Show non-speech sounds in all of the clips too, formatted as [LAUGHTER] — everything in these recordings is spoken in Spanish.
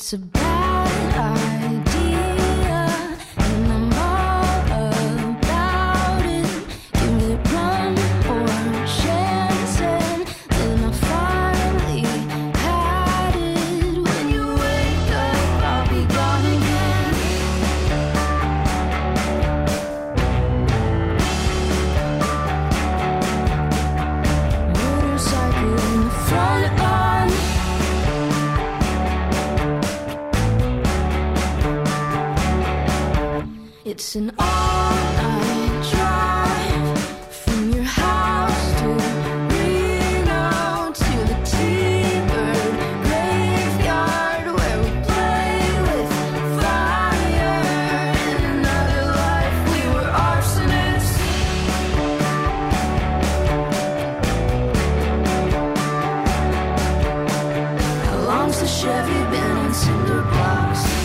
It's a It's an all-night drive from your house to Reno to the T-Bird graveyard where we play with fire. In another life, we were arsonists. How long's the Chevy been on cinder blocks?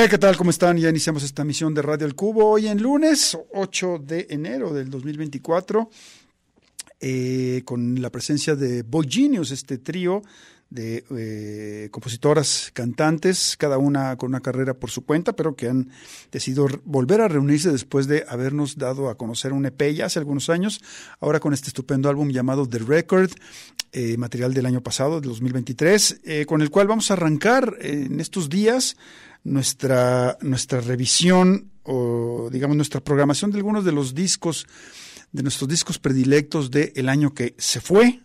Eh, ¿Qué tal? ¿Cómo están? Ya iniciamos esta misión de Radio El Cubo hoy en lunes 8 de enero del 2024 eh, con la presencia de Boy Genius, este trío de eh, compositoras, cantantes, cada una con una carrera por su cuenta, pero que han decidido volver a reunirse después de habernos dado a conocer un EP ya hace algunos años, ahora con este estupendo álbum llamado The Record, eh, material del año pasado, de 2023, eh, con el cual vamos a arrancar en estos días nuestra, nuestra revisión o digamos nuestra programación de algunos de los discos, de nuestros discos predilectos del año que se fue,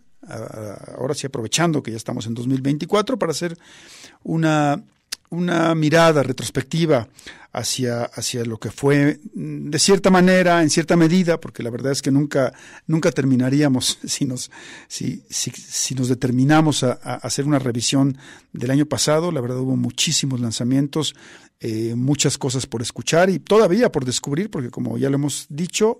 ahora sí aprovechando que ya estamos en 2024 para hacer una, una mirada retrospectiva hacia, hacia lo que fue mm, de cierta manera, en cierta medida, porque la verdad es que nunca, nunca terminaríamos [LAUGHS] si nos, si, si, si nos determinamos a, hacer una revisión del año pasado. La verdad hubo muchísimos lanzamientos, eh, muchas cosas por escuchar y todavía por descubrir, porque como ya lo hemos dicho,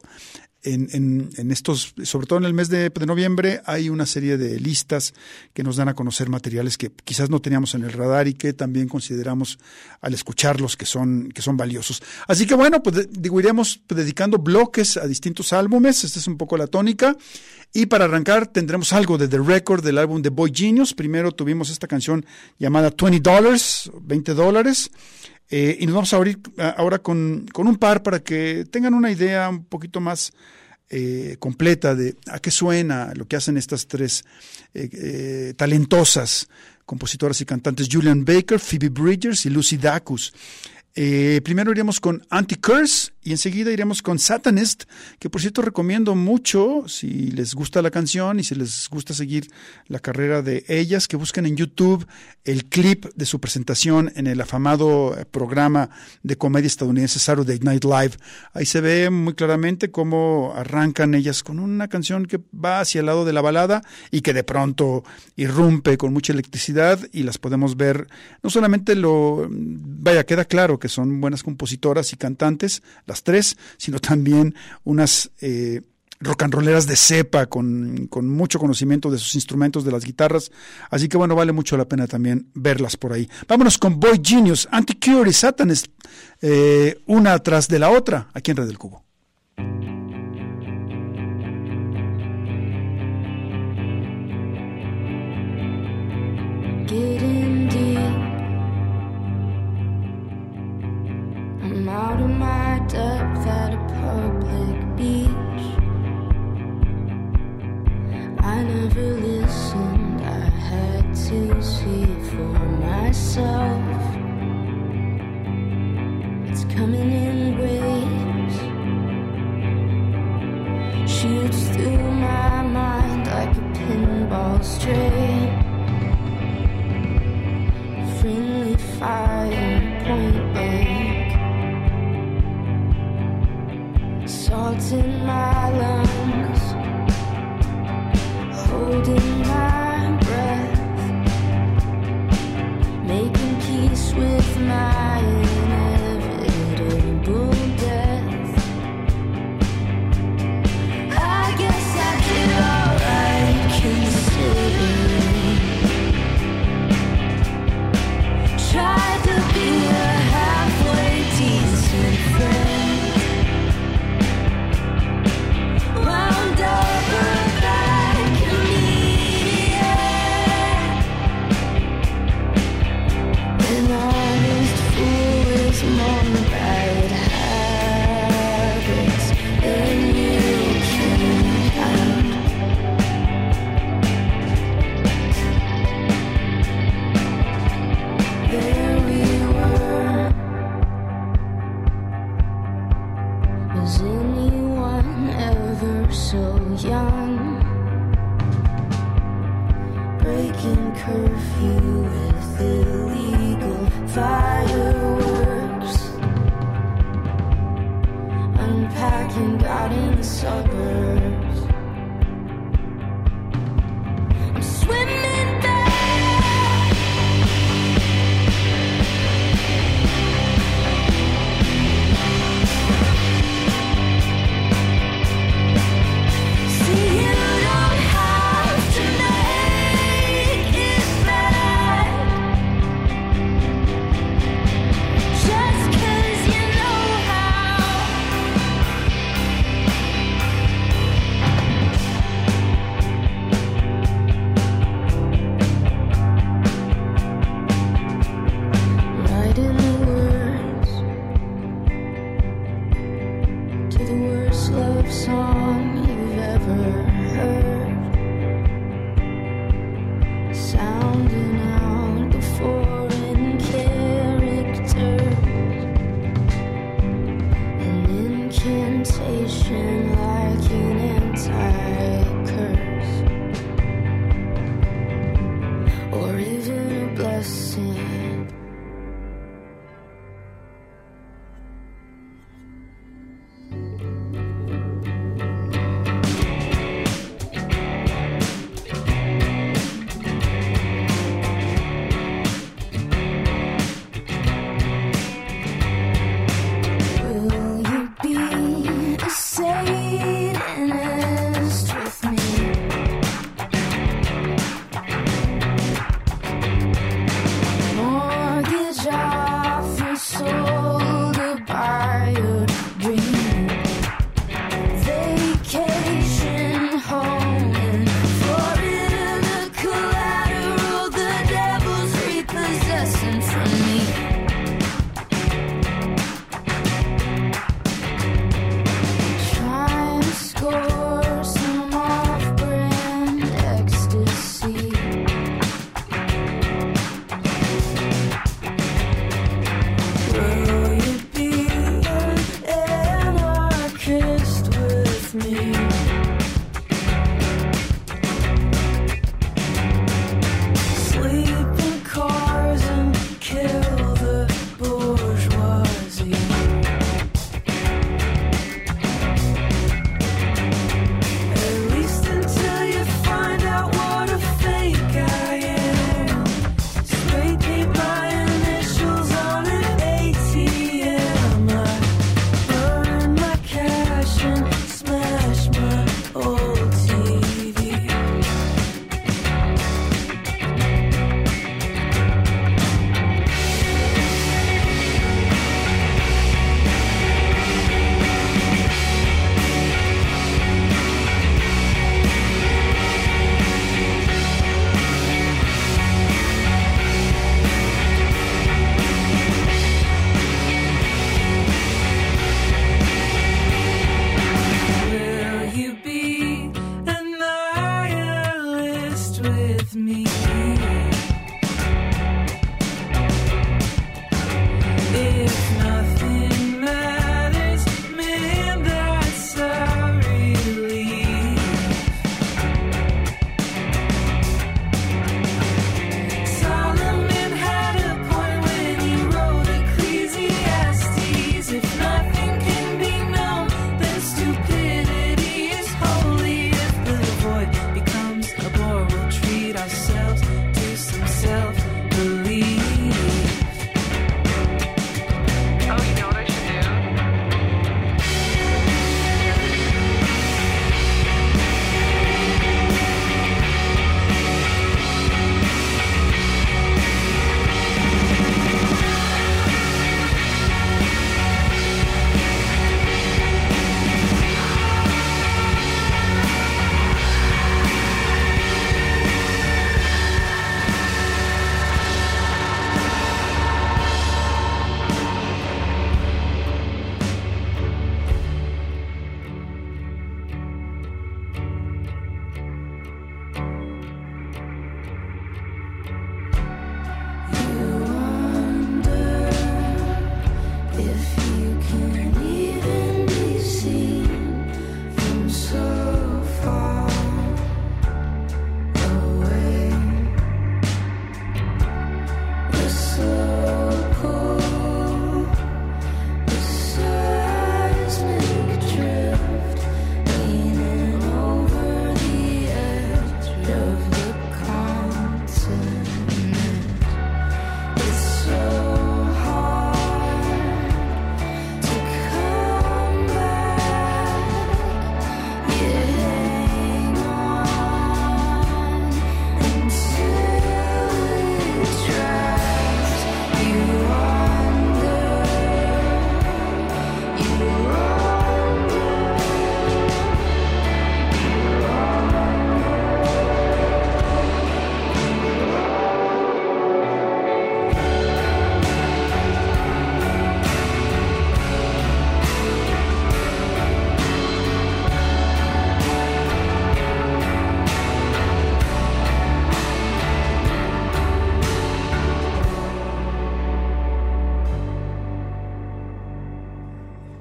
en, estos, sobre todo en el mes de, de, noviembre, hay una serie de listas que nos dan a conocer materiales que quizás no teníamos en el radar y que también consideramos al escucharlos que son, que son valiosos. Así que bueno, pues digo, iremos dedicando bloques a distintos álbumes, esta es un poco la tónica. Y para arrancar tendremos algo de The Record del álbum de Boy Genius. Primero tuvimos esta canción llamada 20 Dollars, 20 dólares. Eh, y nos vamos a abrir ahora con, con, un par para que tengan una idea un poquito más eh, completa de a qué suena lo que hacen estas tres eh, talentosas compositoras y cantantes, Julian Baker, Phoebe Bridgers y Lucy Dacus. Eh, primero iremos con Anti-Curse y enseguida iremos con Satanist, que por cierto recomiendo mucho si les gusta la canción y si les gusta seguir la carrera de ellas, que busquen en YouTube el clip de su presentación en el afamado eh, programa de comedia estadounidense Saturday Night Live. Ahí se ve muy claramente cómo arrancan ellas con una canción que va hacia el lado de la balada y que de pronto irrumpe con mucha electricidad y las podemos ver, no solamente lo, vaya, queda claro que que son buenas compositoras y cantantes, las tres, sino también unas eh, rock and rolleras de cepa con, con, mucho conocimiento de sus instrumentos, de las guitarras. Así que bueno, vale mucho la pena también verlas por ahí. Vámonos con Boy Genius, Anticure y Satanist, eh, una tras de la otra, aquí en Red del Cubo. Young? Breaking curfew with illegal fireworks. Unpacking, got in the suburbs.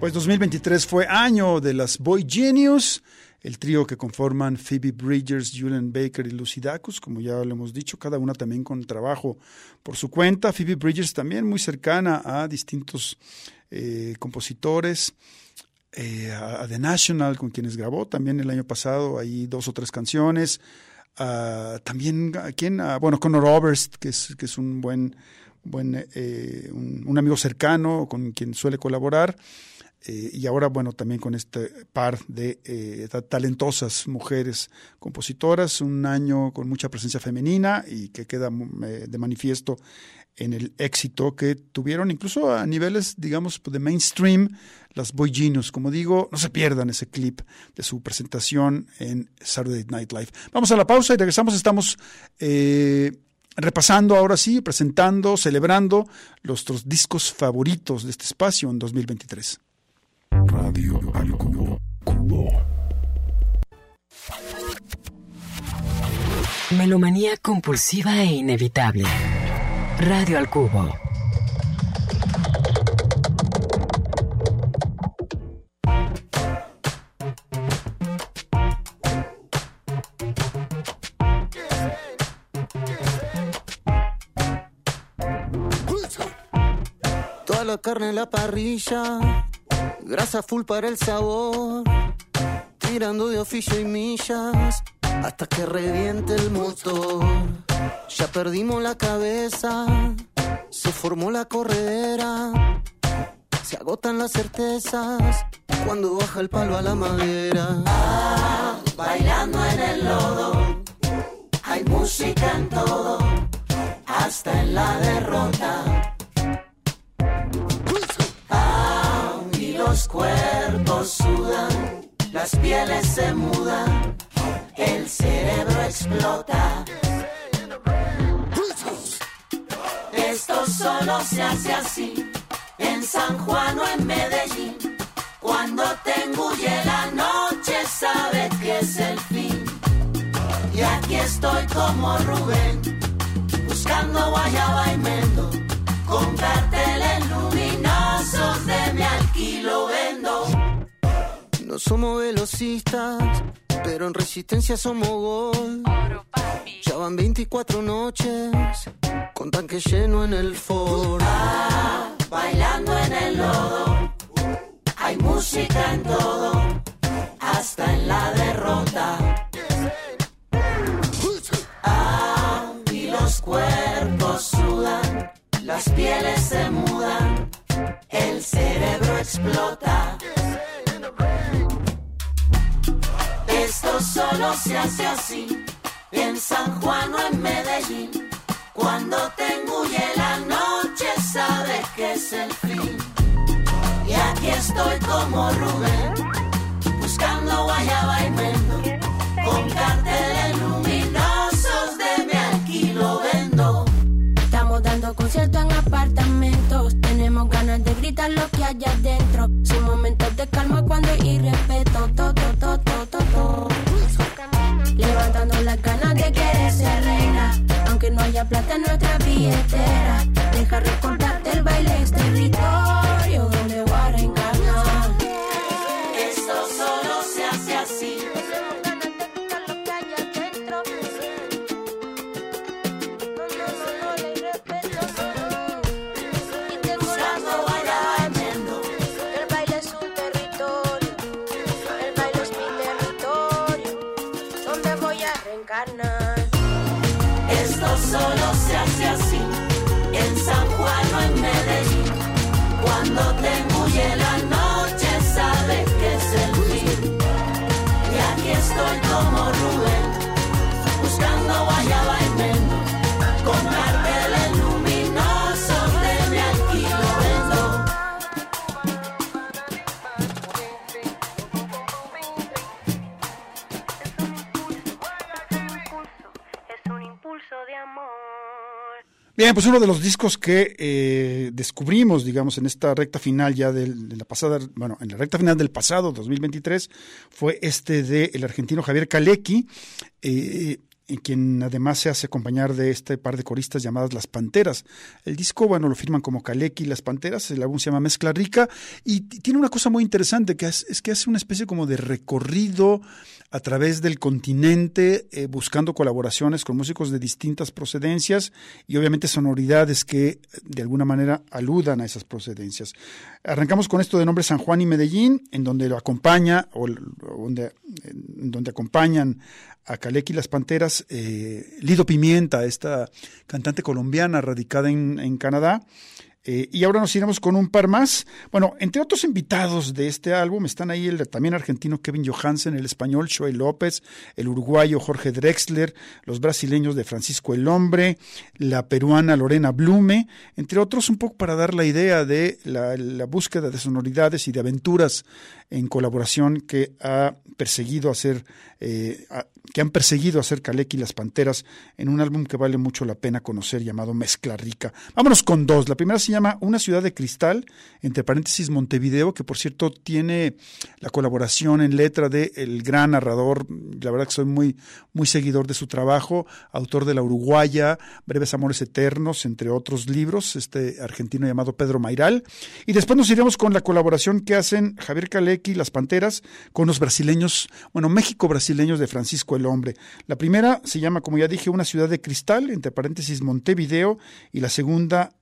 Pues 2023 fue año de las Boy Genius, el trío que conforman Phoebe Bridgers, Julian Baker y Lucy Dacus, como ya lo hemos dicho, cada una también con trabajo por su cuenta. Phoebe Bridgers también muy cercana a distintos eh, compositores, eh, a, The National, con quienes grabó también el año pasado, ahí dos o tres canciones. También, ¿a quién? Bueno, Conor Oberst, que es, un buen, eh, un amigo cercano con quien suele colaborar. Eh, y ahora, bueno, también con este par de eh, ta- talentosas mujeres compositoras, un año con mucha presencia femenina y que queda mm, eh, de manifiesto en el éxito que tuvieron incluso a niveles, digamos, de mainstream, las Boy Genius. Como digo, no se pierdan ese clip de su presentación en Saturday Night Live. Vamos a la pausa y regresamos. Estamos repasando ahora sí, presentando, celebrando nuestros discos favoritos de este espacio en 2023. Radio al cubo. Cubo. Melomanía compulsiva e inevitable. Radio al cubo. Toda la carne en la parrilla, grasa full para el sabor, tirando de oficio y millas hasta que reviente el motor. Ya perdimos la cabeza, se formó la corredera, se agotan las certezas cuando baja el palo a la madera. Ah, bailando en el lodo, hay música en todo, hasta en la derrota. Los cuerpos sudan, las pieles se mudan, el cerebro explota. Esto solo se hace así, en San Juan o en Medellín. Cuando te engulle la noche, sabes que es el fin. Y aquí estoy como Rubén, buscando guayaba y mendo, con carteles luminosos de mi alquilo vendo. No somos velocistas, pero en resistencia somos gol. Ya van 24 noches, con tanque lleno en el Ford. Ah, bailando en el lodo, hay música en todo, hasta en la derrota. Ah, y los cuerpos sudan, las pieles se mudan, el cerebro explota. Esto solo se hace así, en San Juan o en Medellín. Cuando te engulle la noche, sabes que es el fin. Y aquí estoy como Rubén, buscando guayaba y mendo, con carteles Dando conciertos en apartamentos. Tenemos ganas de gritar lo que hay adentro. Sin momentos de calma cuando hay irrespeto. To, to, to, to, to, to. Levantando las ganas de querer ser reina. Aunque no haya plata en nuestra billetera. Bien, pues uno de los discos que eh, descubrimos, digamos, en esta recta final ya de la pasada, bueno, en la recta final del pasado, 2023, fue este de el argentino Javier Kalecki, eh, en quien además se hace acompañar de este par de coristas llamadas Las Panteras. El disco, bueno, lo firman como Kalecki y Las Panteras, el álbum se llama Mezcla Rica, y tiene una cosa muy interesante, que es, que hace una especie como de recorrido a través del continente, eh, buscando colaboraciones con músicos de distintas procedencias y obviamente sonoridades que eh, de alguna manera aludan a esas procedencias. Arrancamos con esto de nombre San Juan y Medellín, en donde lo acompaña, o donde, en donde acompañan a Calec y las Panteras, eh, Lido Pimienta, esta cantante colombiana radicada en, Canadá. Eh, y ahora nos iremos con un par más. Bueno, entre otros invitados de este álbum están ahí el también argentino Kevin Johansen, el español Joel López, el uruguayo Jorge Drexler, los brasileños de Francisco el Hombre, la peruana Lorena Blume, entre otros, un poco para dar la idea de la búsqueda de sonoridades y de aventuras en colaboración que ha perseguido hacer, eh, a- que han perseguido hacer Calec y las Panteras en un álbum que vale mucho la pena conocer llamado Mezcla Rica. Vámonos con dos. La primera se llama Una ciudad de cristal, entre paréntesis Montevideo, que por cierto tiene la colaboración en letra de el gran narrador, la verdad que soy muy, muy seguidor de su trabajo, autor de La Uruguaya, Breves Amores Eternos, entre otros libros, este argentino llamado Pedro Mairal. Y después nos iremos con la colaboración que hacen Javier Las Panteras, con los brasileños, bueno, México brasileños de Francisco el Hombre. La primera se llama, como ya dije, Una ciudad de cristal, entre paréntesis Montevideo, y la segunda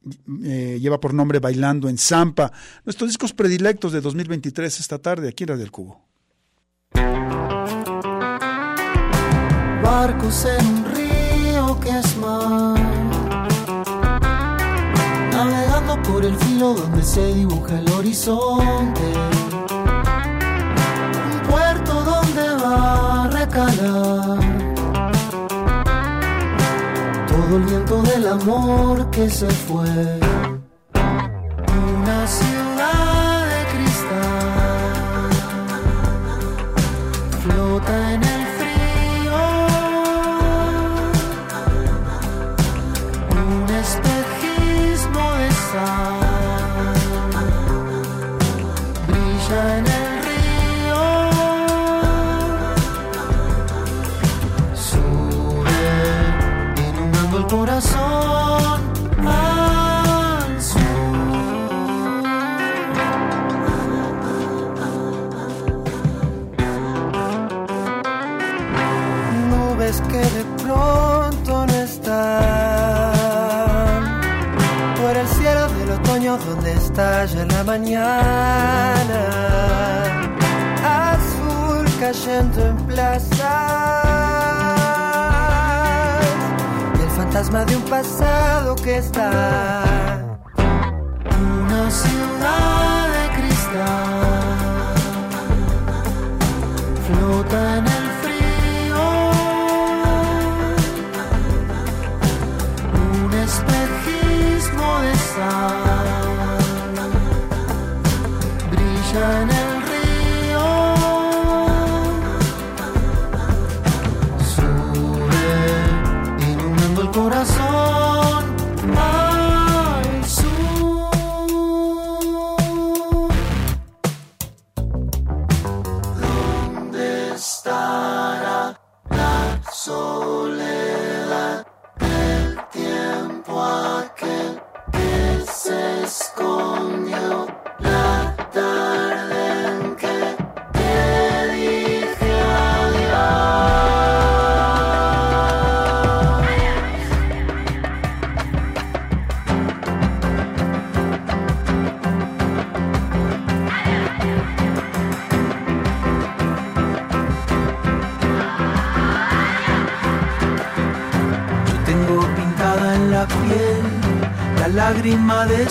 eh, lleva por nombre Bailando en Zampa. Nuestros discos predilectos de 2023 esta tarde aquí en Radio del Cubo. barcos en un río que es mar. Navegando por el filo donde se dibuja el horizonte. Todo el viento del amor que se fue.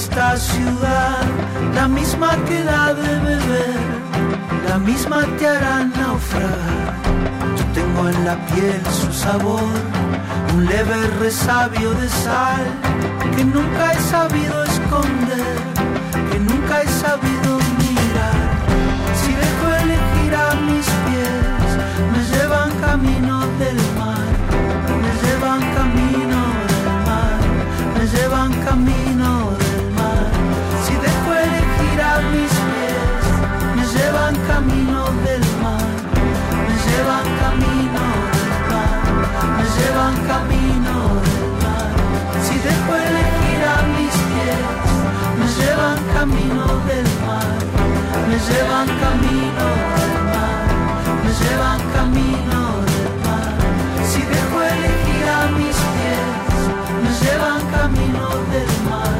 Esta ciudad, la misma que da de beber, la misma te hará naufragar. Yo tengo en la piel su sabor, un leve resabio de sal que nunca he sabido esconder, llevan camino del mar, me llevan camino del mar. Si dejo elegir a mis pies, me llevan camino del mar,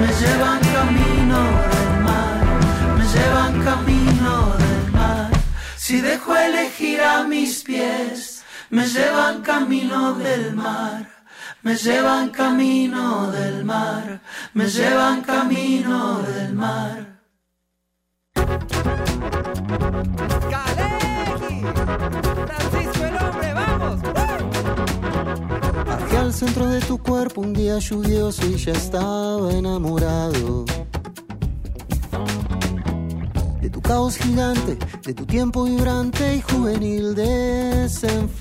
me llevan camino del mar, me llevan camino del mar. Si dejo elegir a mis pies, me llevan camino del mar. Me llevan camino del mar, me llevan camino del mar. Centro de tu cuerpo un día lluvioso y ya estaba enamorado. De tu caos gigante, de tu tiempo vibrante y juvenil desenfado.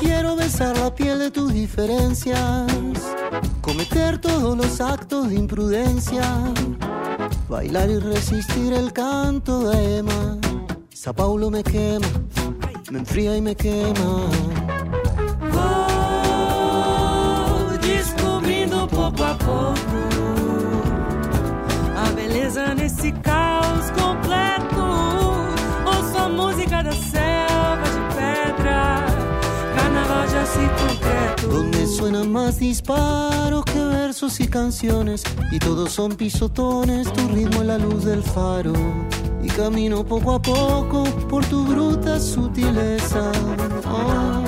Quiero besar la piel de tus diferencias, cometer todos los actos de imprudencia, bailar y resistir el canto de Emma. Sao Paulo me quema, me enfría y me quema. Vou descobrindo pouco a pouco a beleza nesse caos Donde suenan más disparos que versos y canciones. Y todos son pisotones, tu ritmo es la luz del faro. Y camino poco a poco por tu bruta sutileza Oh.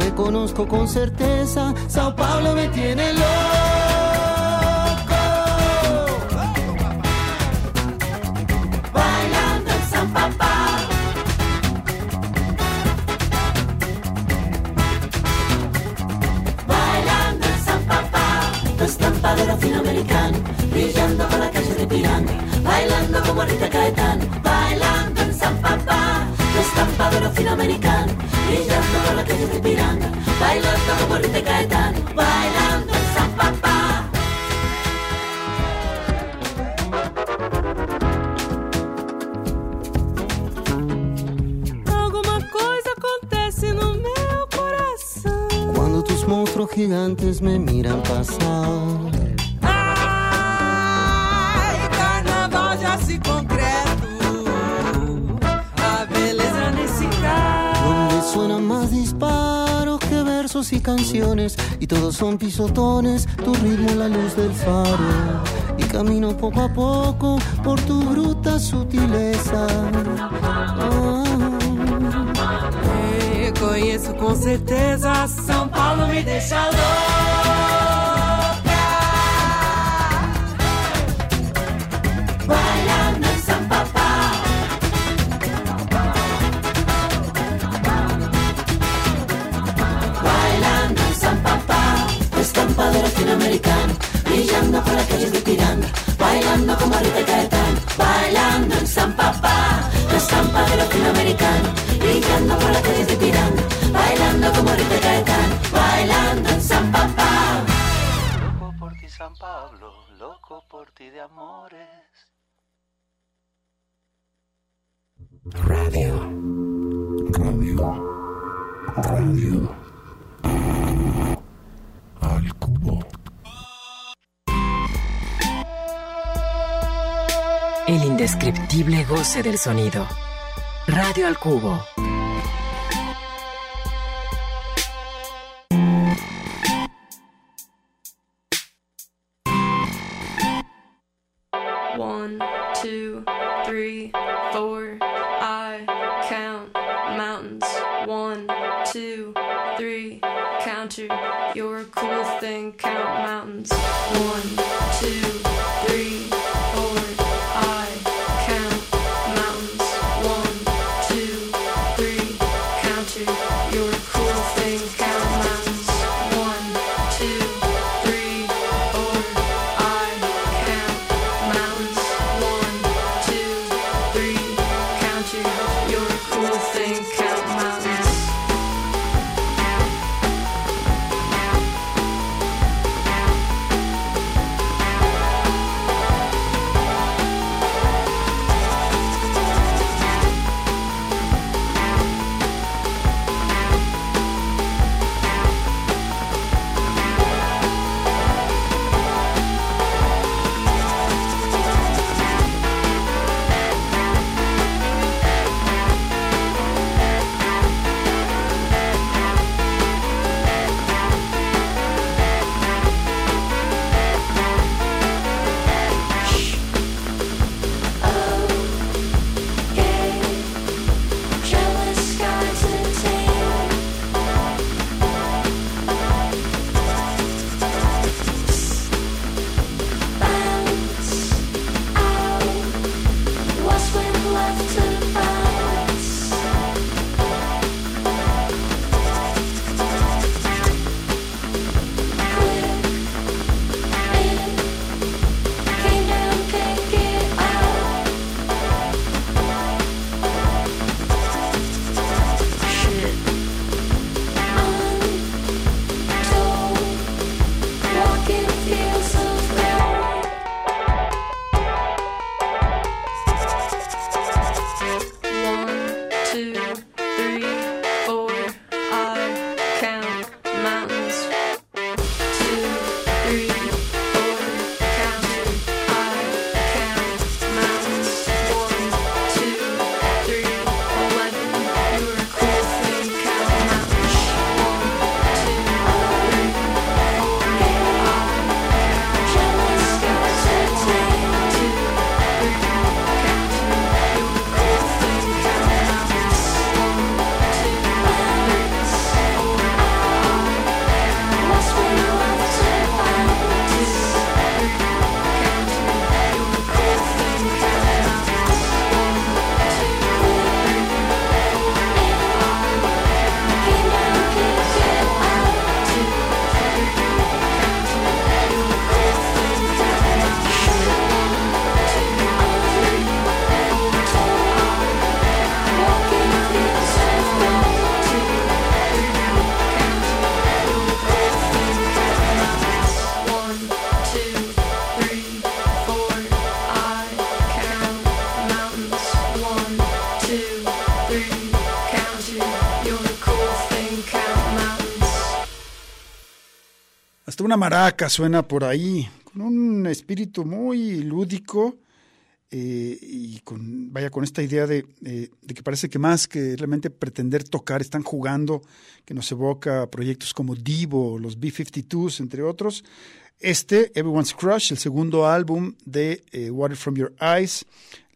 Reconozco con certeza, Sao Paulo me tiene loco. Bailando en rapadero filoamericano, brillando por la calle de Pirán, bailando como Rita Caetán, bailando en San Papá. Estampadero filoamericano, brillando por la calle de Pirán, bailando como Rita Caetán, bailando en San Papá. monstruos gigantes me miran pasar. Carnaval já se concreto. A beleza nesse. Donde suenan más disparos que versos y canciones y todos son pisotones, tu ritmo la luz del faro y camino poco a poco por tu bruta sutileza. É, conheço com certeza. São Paulo me deixa. De latinoamericano, brillando por las calles de Tirana, bailando como Rita Caetano, bailando en San Papá, la estampa de latinoamericano, brillando por las calles de Tirana, bailando como Rita Caetano, bailando en San Papá. Loco por ti San Pablo, loco por ti de amores. Radio. Radio. Radio. Indescriptible goce del sonido. Radio al cubo. Maraca suena por ahí, con un espíritu muy lúdico eh, y con, vaya, con esta idea de, eh, de que parece que más que realmente pretender tocar, están jugando, que nos evoca proyectos como Divo, los B-52s, entre otros. Este, Everyone's Crush, el segundo álbum de eh, Water From Your Eyes,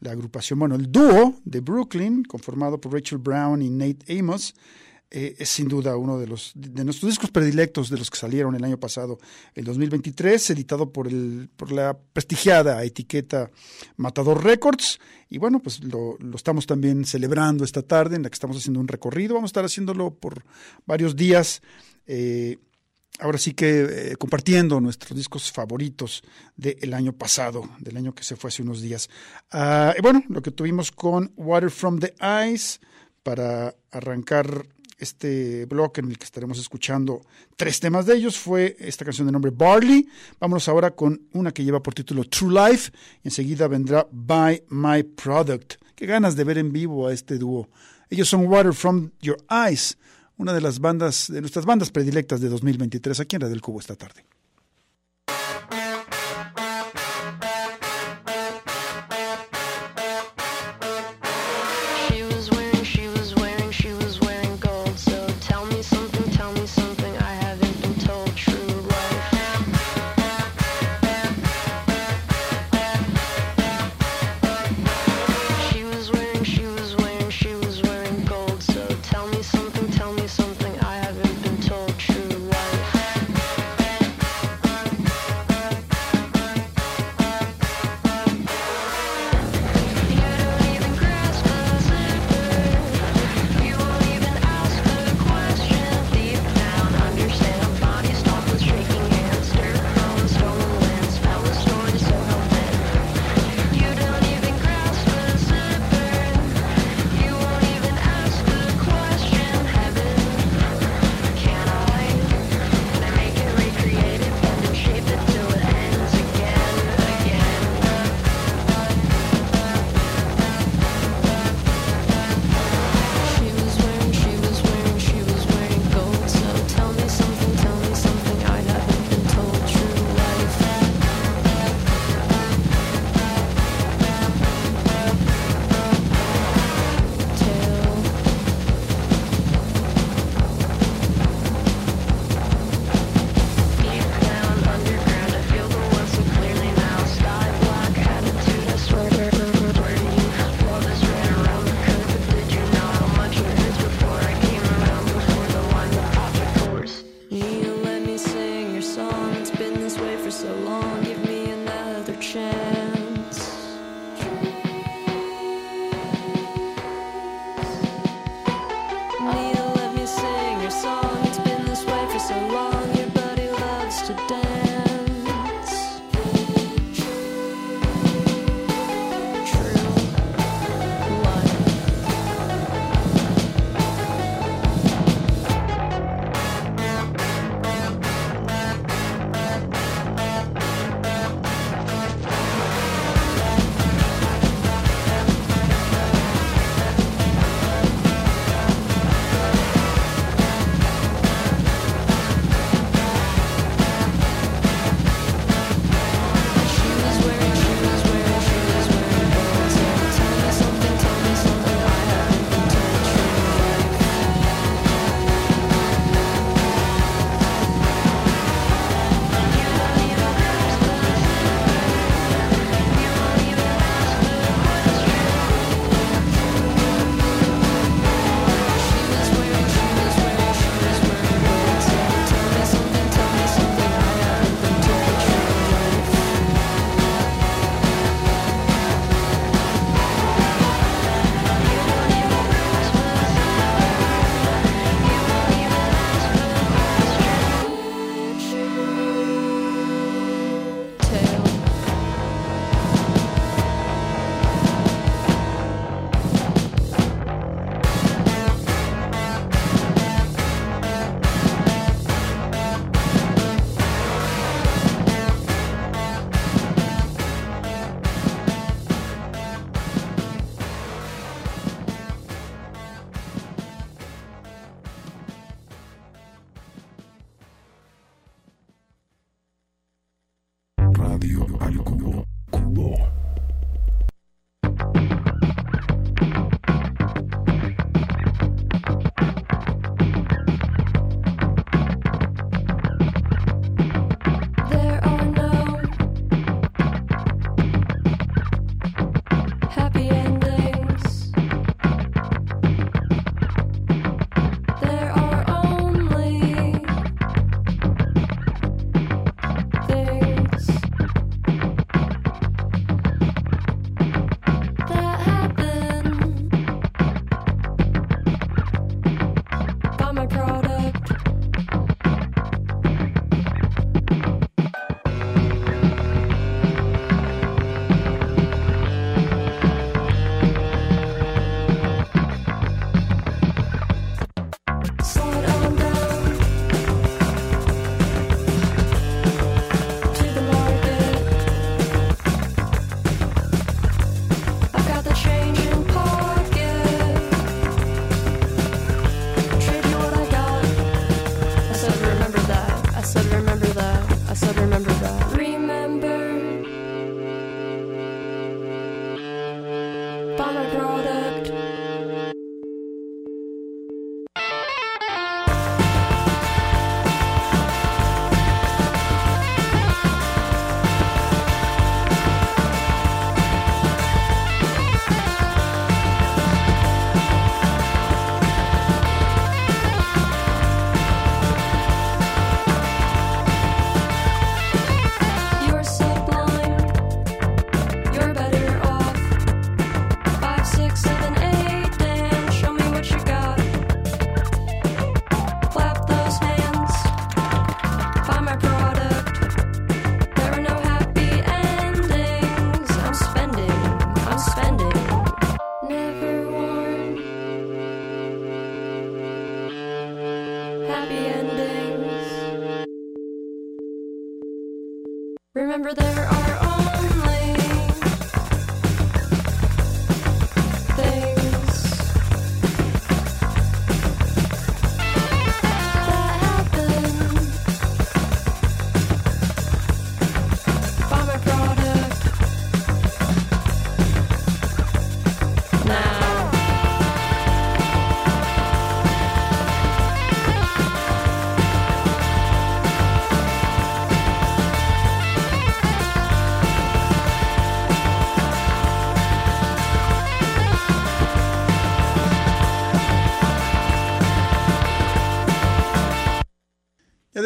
la agrupación, bueno, el dúo de Brooklyn, conformado por Rachel Brown y Nate Amos, eh, es sin duda uno de los de nuestros discos predilectos de los que salieron el año pasado, el 2023, editado por el por la prestigiada etiqueta Matador Records. Y bueno, pues lo, lo estamos también celebrando esta tarde, en la que estamos haciendo un recorrido. Vamos a estar haciéndolo por varios días. eh, ahora sí que eh, compartiendo nuestros discos favoritos del año pasado, del año que se fue hace unos días. Ah, y bueno, lo que tuvimos con Water from the Eyes para arrancar este bloque en el que estaremos escuchando tres temas de ellos fue esta canción de nombre Barley. Vámonos ahora con una que lleva por título True Life enseguida vendrá Buy My Product. Qué ganas de ver en vivo a este dúo. Ellos son Water from Your Eyes, una de las bandas, de nuestras bandas predilectas de 2023 aquí en Radio del Cubo esta tarde.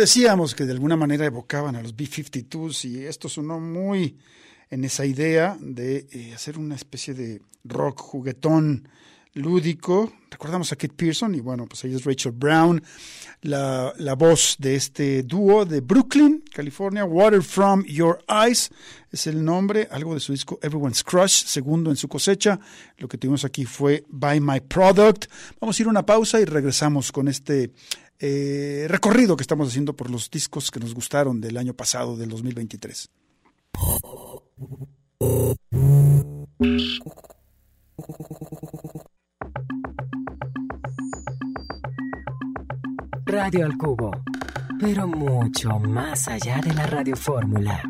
Decíamos que de alguna manera evocaban a los B-52s y esto sonó muy en esa idea de eh, hacer una especie de rock juguetón lúdico. Recordamos a Kit Pearson y bueno, pues ella es Rachel Brown, la, la voz de este dúo de Brooklyn, California, Water From Your Eyes es el nombre, algo de su disco Everyone's Crush, segundo en su cosecha. Lo que tuvimos aquí fue Buy My Product. Vamos a ir a una pausa y regresamos con este eh, recorrido que estamos haciendo por los discos que nos gustaron del año pasado, del 2023. Radio al Cubo, pero mucho más allá de la radiofórmula.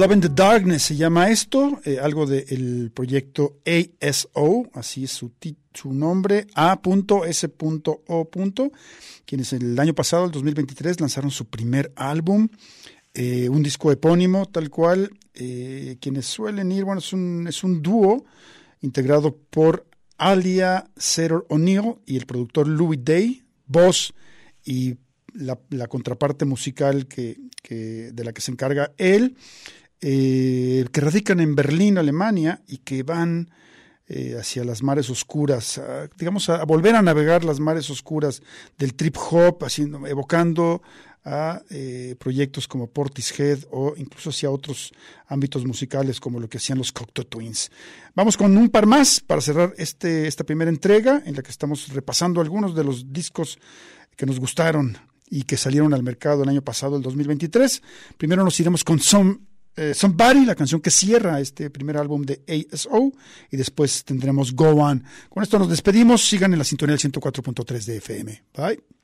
Love in the Darkness se llama esto, eh, algo del proyecto ASO, así es su, su nombre, A.S.O. quienes el año pasado, el 2023, lanzaron su primer álbum, eh, un disco epónimo, tal cual, eh, quienes suelen ir, bueno, es un, es un dúo integrado por Alia Setter O'Neill y el productor Louis Day, voz y la, la contraparte musical que, que- de la que se encarga él, eh, que radican en Berlín, Alemania, y que van eh, hacia las mares oscuras, digamos, a, a volver a navegar las mares oscuras del trip hop, haciendo, evocando a eh, proyectos como Portishead o incluso hacia otros ámbitos musicales como lo que hacían los Cocteau Twins. Vamos con un par más para cerrar este, esta primera entrega en la que estamos repasando algunos de los discos que nos gustaron y que salieron al mercado el año pasado, el 2023. Primero nos iremos con Some, eh, Somebody, la canción que cierra este primer álbum de ASO, y después tendremos Go On. Con esto nos despedimos. Sigan en la sintonía del 104.3 de FM. Bye.